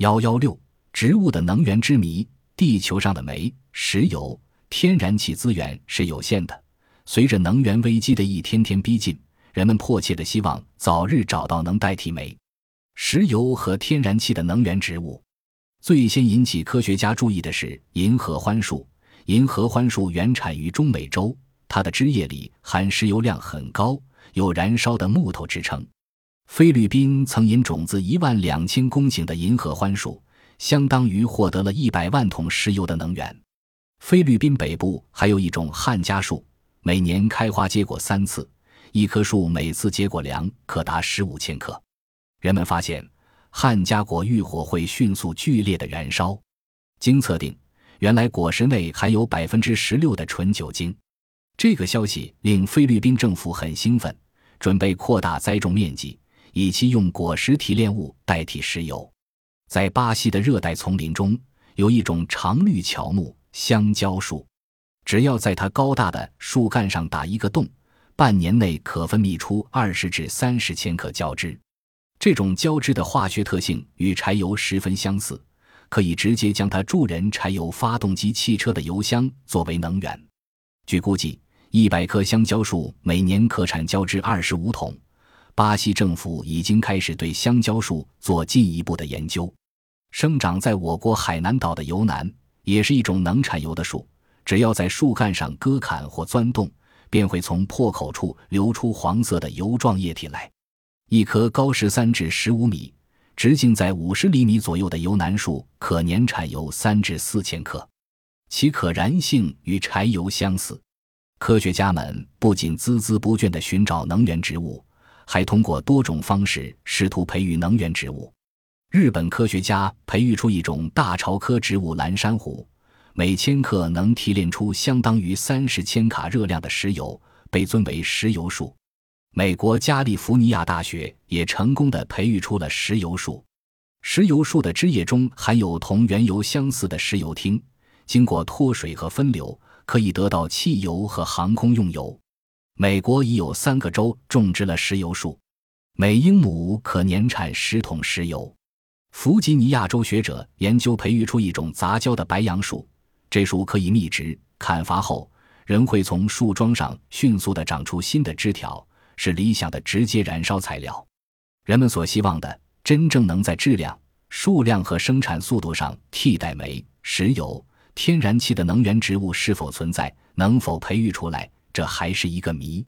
幺幺六，植物的能源之谜。地球上的煤、石油、天然气资源是有限的。随着能源危机的一天天逼近，人们迫切的希望早日找到能代替煤、石油和天然气的能源植物。最先引起科学家注意的是银合欢树。银合欢树原产于中美洲，它的枝叶里含石油量很高，有燃烧的木头之称。菲律宾曾引种子一万两千公顷的银河欢树。相当于获得了一百万桶石油的能源。菲律宾北部还有一种汉家树，每年开花结果三次，一棵树每次结果量可达十五千克。人们发现汉家果遇火会迅速剧烈的燃烧。经测定，原来果实内含有百分之十六的纯酒精。这个消息令菲律宾政府很兴奋，准备扩大栽种面积，以期用果实提炼物代替石油。在巴西的热带丛林中，有一种常绿乔木香蕉树，只要在它高大的树干上打一个洞，半年内可分泌出二十至三十千克胶汁。这种胶汁的化学特性与柴油十分相似，可以直接将它助人柴油发动机汽车的油箱作为能源。据估计，一百棵香蕉树每年可产胶汁二十五桶。巴西政府已经开始对香蕉树做进一步的研究。生长在我国海南岛的油楠也是一种能产油的树。只要在树干上割砍或钻洞，便会从破口处流出黄色的油状液体来。一棵高十三至十五米、直径在五十厘米左右的油楠树，可年产油三至四千克，其可燃性与柴油相似。科学家们不仅孜孜不倦地寻找能源植物，还通过多种方式试图培育能源植物。日本科学家培育出一种大潮科植物蓝珊瑚，每千克能提炼出相当于三十千卡热量的石油，被尊为石油树。美国加利福尼亚大学也成功的培育出了石油树。石油树的枝叶中含有同原油相似的石油烃，经过脱水和分流，可以得到汽油和航空用油。美国已有三个州种植了石油树，每英亩可年产十桶石油。弗吉尼亚州学者研究培育出一种杂交的白杨树，这树可以密植，砍伐后仍会从树桩上迅速地长出新的枝条，是理想的直接燃烧材料。人们所希望的，真正能在质量、数量和生产速度上替代煤、石油、天然气的能源植物是否存在，能否培育出来，这还是一个谜。